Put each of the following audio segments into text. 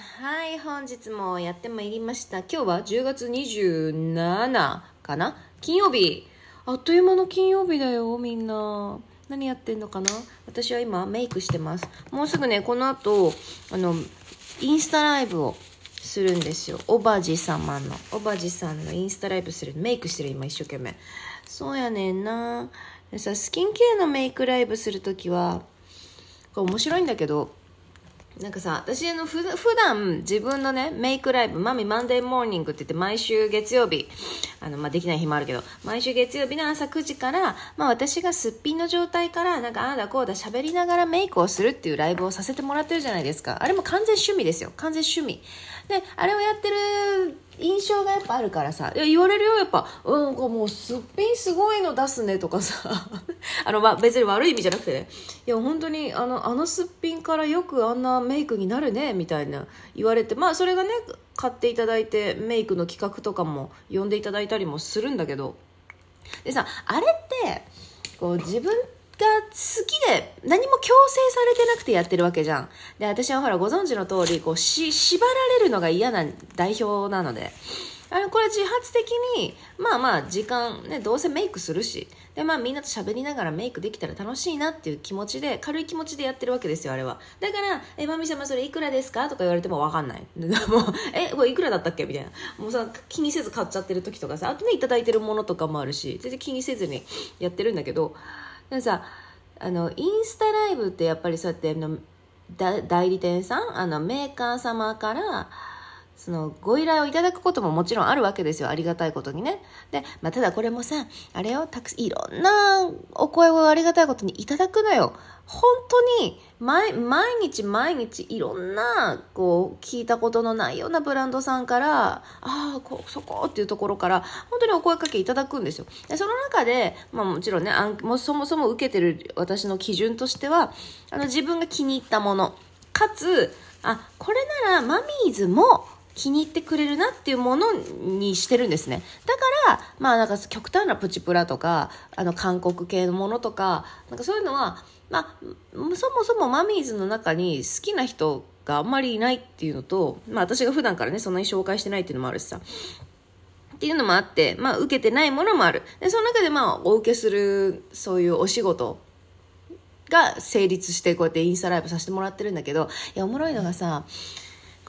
はい、本日もやってまいりました。今日は10月27かな？金曜日。あっという間の金曜日だよ、みんな。何やってんのかな？私は今メイクしてます。もうすぐね、この後、あの、インスタライブをするんですよ。おばじ様の。おばじさんのインスタライブする。メイクしてる、今一生懸命。そうやねんな。さ、スキンケアのメイクライブするときは、これ面白いんだけど、なんかさ、私あのふ普段自分のね、メイクライブ、マミマンデーモーニングって言って毎週月曜日、あの、まあ、できない日もあるけど、毎週月曜日の朝9時から、まあ、私がすっぴんの状態から、なんかああだこうだ喋りながらメイクをするっていうライブをさせてもらってるじゃないですか。あれも完全趣味ですよ。完全趣味。で、あれをやってる印象がやっぱあるからさ、言われるよ、やっぱ、うん、こうもうすっぴんすごいの出すねとかさ、あの、まあ、別に悪い意味じゃなくてね、いや、本当に、あの、あのすっぴんからよくあんなメイクになるね、みたいな言われて、まあ、それがね、買っていただいて、メイクの企画とかも呼んでいただいたりもするんだけど、でさ、あれって、こう、自分が好きで何も強制されてなくてやってるわけじゃん。で、私はほらご存知の通り、こう、し、縛られるのが嫌な代表なので、あの、これ自発的に、まあまあ時間、ね、どうせメイクするし、で、まあみんなと喋りながらメイクできたら楽しいなっていう気持ちで、軽い気持ちでやってるわけですよ、あれは。だから、え、まみ様それいくらですか？とか言われてもわかんない。もう、え、これいくらだったっけ？みたいな。もうさ、気にせず買っちゃってる時とかさ、あとね、いいてるものとかもあるし、全然気にせずにやってるんだけど、でもさ、あの、インスタライブってやっぱりそうやって、の、代理店さん、あの、メーカー様から、そのご依頼をいただくことももちろんあるわけですよ。ありがたいことにね。で、まあ、ただこれもさ、あれをたく、いろんなお声をありがたいことにいただくのよ。本当に、毎、日毎日いろんな、こう、聞いたことのないようなブランドさんから、ああ、そこっていうところから、本当にお声かけいただくんですよ。で、その中で、まあもちろんね、あんもそもそも受けてる私の基準としては、あの、自分が気に入ったもの、かつ、あ、これならマミーズも、気に入ってくれるなっていうものにしてるんですね。だから、まあなんか極端なプチプラとか、あの韓国系のものとか、なんかそういうのは、まあ、そもそもマミーズの中に好きな人があんまりいないっていうのと、まあ私が普段からね、そんなに紹介してないっていうのもあるしさ。っていうのもあって、まあ受けてないものもある。で、その中でまあお受けする、そういうお仕事が成立してこうやってインスタライブさせてもらってるんだけど、いや、おもろいのがさ、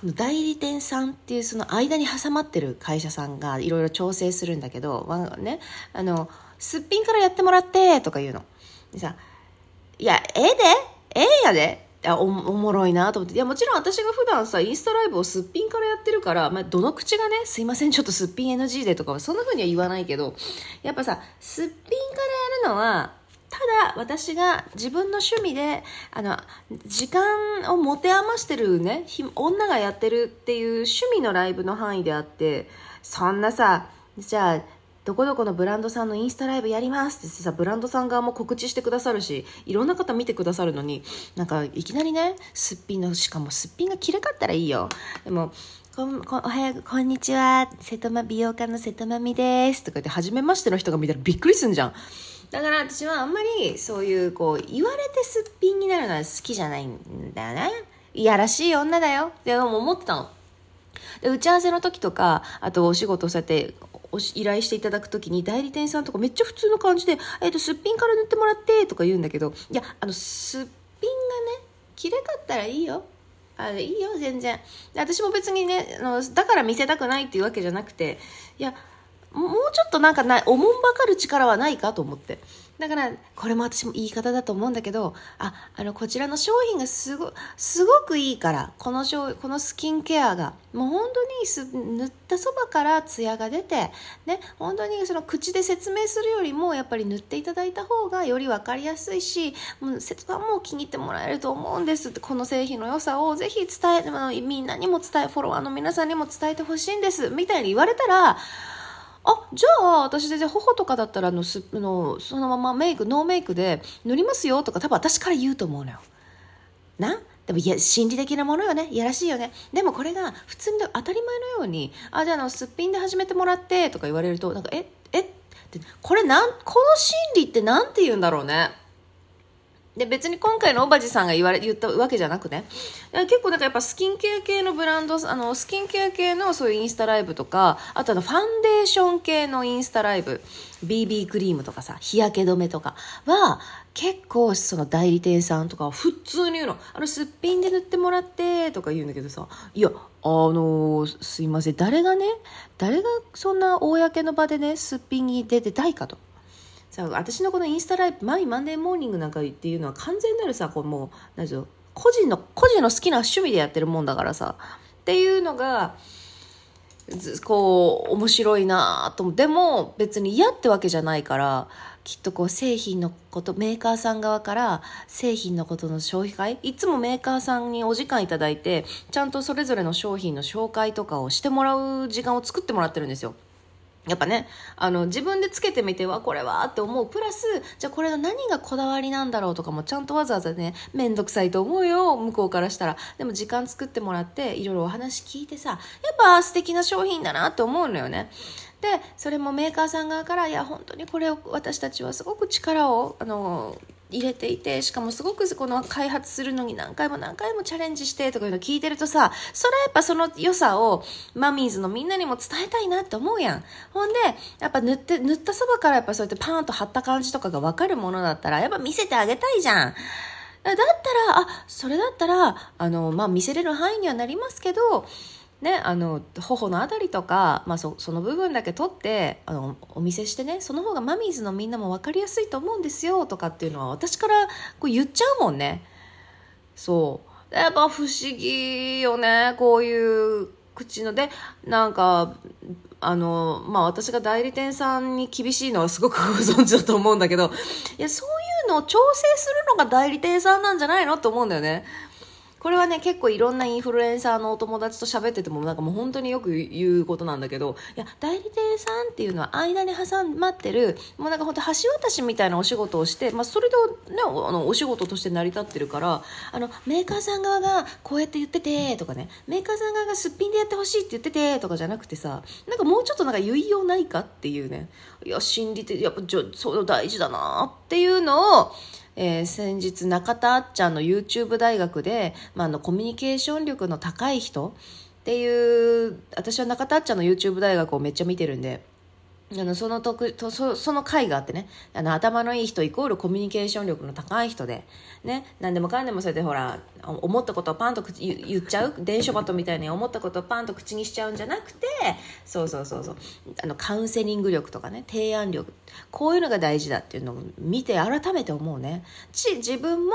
この代理店さんっていうその間に挟まってる会社さんがいろいろ調整するんだけど、まあね、あの、すっぴんからやってもらってとか言うの。でさ、いや、ええでええやでいやおおもろいなと思って。いや、もちろん私が普段さ、インスタライブをすっぴんからやってるから、まあ、どの口がね、すいません、ちょっとすっぴん NG でとかは、そんな風には言わないけど、やっぱさ、すっぴんからやるのは、ただ私が自分の趣味であの時間を持て余してるね女がやってるっていう趣味のライブの範囲であってそんなさじゃあどこどこのブランドさんのインスタライブやりますってさブランドさん側も告知してくださるしいろんな方見てくださるのになんかいきなりねすっぴんのしかもすっぴんがきれかったらいいよでもこんこおはよう、こんにちは。瀬戸間美容家の瀬戸まみです。とか言って、初めましての人が見たらびっくりすんじゃん。だから私はあんまりそういうこう言われてすっぴんになるのは好きじゃないんだよね。いやらしい女だよって思ってたの。で打ち合わせの時とか、あとお仕事されて依頼していただく時に代理店さんとかめっちゃ普通の感じで、えっ、と、すっぴんから塗ってもらってとか言うんだけど、いや、あの、すっぴんがね、綺麗かったらいいよ。あいいよ、全然。私も別にねあの、だから見せたくないっていうわけじゃなくて、いや、もうちょっとなんかない、おもんばかる力はないかと思って。だから、これも私も言い方だと思うんだけど、あ、あの、こちらの商品がすご、すごくいいから、この商、このスキンケアが、もう本当にす塗ったそばからツヤが出て、ね、本当にその口で説明するよりも、やっぱり塗っていただいた方がより分かりやすいし、もう、説はも気に入ってもらえると思うんですって、この製品の良さをぜひ伝え、みんなにも伝え、フォロワーの皆さんにも伝えてほしいんです、みたいに言われたら、あじゃあ私全然頬とかだったらあのすのそのままメイクノーメイクで塗りますよとか多分私から言うと思うのよ。な？でもいや心理的なものよね。いやらしいよね。でもこれが普通に当たり前のようにあじゃあのすっぴんで始めてもらってとか言われるとなんかええ？ってこれなんこの心理って何て言うんだろうね。で、別に今回のおばじさんが言われ、言ったわけじゃなくね。結構なんかやっぱスキンケア系のブランド、あの、スキンケア系のそういうインスタライブとか、あとあの、ファンデーション系のインスタライブ、BB クリームとかさ、日焼け止めとかは、結構その代理店さんとか普通に言うの。あの、すっぴんで塗ってもらってとか言うんだけどさ、いや、あのすいません、誰がね、誰がそんな公の場でね、すっぴんに出てたいかと。さ私のこのインスタライブ「マイマンデーモーニング」なんかっていうのは完全なるさこうもう何ていう個人の個人の好きな趣味でやってるもんだからさっていうのがこう面白いなと思うでも別に嫌ってわけじゃないからきっとこう製品のことメーカーさん側から製品のことの消費会いつもメーカーさんにお時間いただいてちゃんとそれぞれの商品の紹介とかをしてもらう時間を作ってもらってるんですよ。やっぱね、あの、自分でつけてみては、これはって思う。プラス、じゃあこれが何がこだわりなんだろうとかも、ちゃんとわざわざね、めんどくさいと思うよ、向こうからしたら。でも時間作ってもらって、いろいろお話聞いてさ、やっぱ素敵な商品だなって思うのよね。で、それもメーカーさん側から、いや、本当にこれを私たちはすごく力を、あの、入れていてしかもすごくこの開発するのに何回も何回もチャレンジしてとかいうの聞いてるとさそれはやっぱその良さをマミーズのみんなにも伝えたいなって思うやん。ほんでやっぱ塗って塗ったそばからやっぱそうやってパーンと貼った感じとかが分かるものだったらやっぱ見せてあげたいじゃん。だったらあそれだったらあのまあ見せれる範囲にはなりますけどね、あの頬のあたりとか、まあそ、その部分だけ取ってあのお見せしてねその方がマミーズのみんなも分かりやすいと思うんですよとかっていうのは私からこう言っちゃうもんね。そう。やっぱ不思議よねこういう口ので。なんかあのまあ私が代理店さんに厳しいのはすごく ご存知だと思うんだけどいやそういうのを調整するのが代理店さんなんじゃないのと思うんだよね。これはね、結構いろんなインフルエンサーのお友達と喋ってても、なんかもう本当によく言うことなんだけど、いや、代理店さんっていうのは間に挟まってる、もうなんか本当橋渡しみたいなお仕事をして、まあ、それでね、あの、お仕事として成り立ってるから、あの、メーカーさん側がこうやって言ってて、とかね、メーカーさん側がすっぴんでやってほしいって言ってて、とかじゃなくてさ、なんかもうちょっとなんか言いようないかっていうね、いや、心理的、やっぱ、そう大事だなってていうのを、えー、先日中田あっちゃんの YouTube 大学で、まあ、あのコミュニケーション力の高い人っていう私は中田あっちゃんの YouTube 大学をめっちゃ見てるんであのその特とそその回があってね。あの頭のいい人イコールコミュニケーション力の高い人で、ね、何でもかんでもそれでほら思ったことをパンと言っちゃう？電書バトみたいに思ったことをパンと口にしちゃうんじゃなくてそうそうそうそう。あのカウンセリング力とかね。提案力。こういうのが大事だっていうのを見て改めて思うね。ち自分も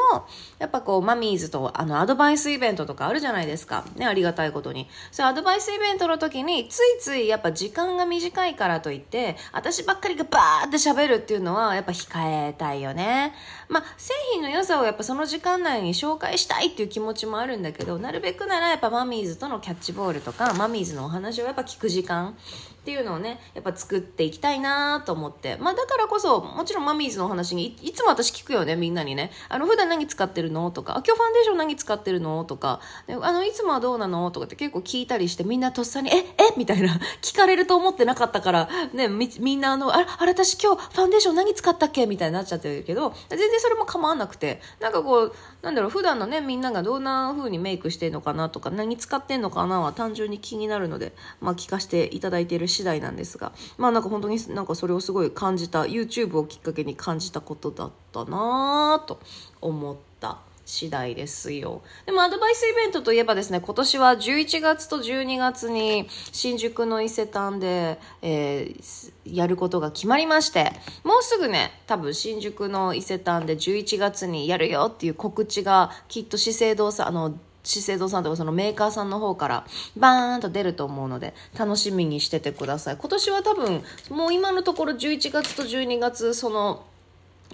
やっぱこうマミーズとあのアドバイスイベントとかあるじゃないですか。ねありがたいことに。そうアドバイスイベントの時についついやっぱ時間が短いからといって私ばっかりがバーって喋るっていうのはやっぱ控えたいよね。まあ製品の良さをやっぱその時間内に紹介したいっていう気持ちもあるんだけどなるべくならやっぱマミーズとのキャッチボールとかマミーズのお話をやっぱ聞く時間。っていうのをねやっぱ作っていきたいなと思って。まあだからこそもちろんマミーズの話にいつも私聞くよねみんなにね。あの普段何使ってるのとかあ今日ファンデーション何使ってるのとか。あのいつもはどうなのとかって結構聞いたりしてみんなとっさにええみたいな。聞かれると思ってなかったからねみみんなあのあれあれ私今日ファンデーション何使ったっけ？みたいになっちゃってるけど全然それも構わなくて。なんかこうなんだろう普段のねみんながどんな風にメイクしてんのかなとか何使ってんのかなは単純に気になるのでまあ聞かせていただいている次第なんですがまあなんか本当になんかそれをすごい感じた YouTube をきっかけに感じたことだったなと思った次第ですよ。でもアドバイスイベントといえばですね、今年は11月と12月に新宿の伊勢丹で、えー、やることが決まりまして、もうすぐね、多分新宿の伊勢丹で11月にやるよっていう告知がきっと資生堂さん、あの、資生堂さんとかそのメーカーさんの方からバーンと出ると思うので楽しみにしててください。今年は多分もう今のところ11月と12月その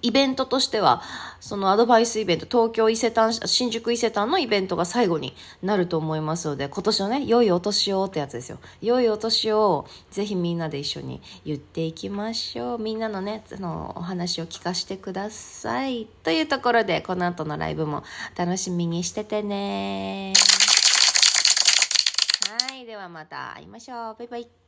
イベントとしては、そのアドバイスイベント、東京伊勢丹、新宿伊勢丹のイベントが最後になると思いますので、今年のね、良いお年をってやつですよ。良いお年を、ぜひみんなで一緒に言っていきましょう。みんなのね、そのお話を聞かせてください。というところで、この後のライブも楽しみにしててね。はい、ではまた会いましょう。バイバイ。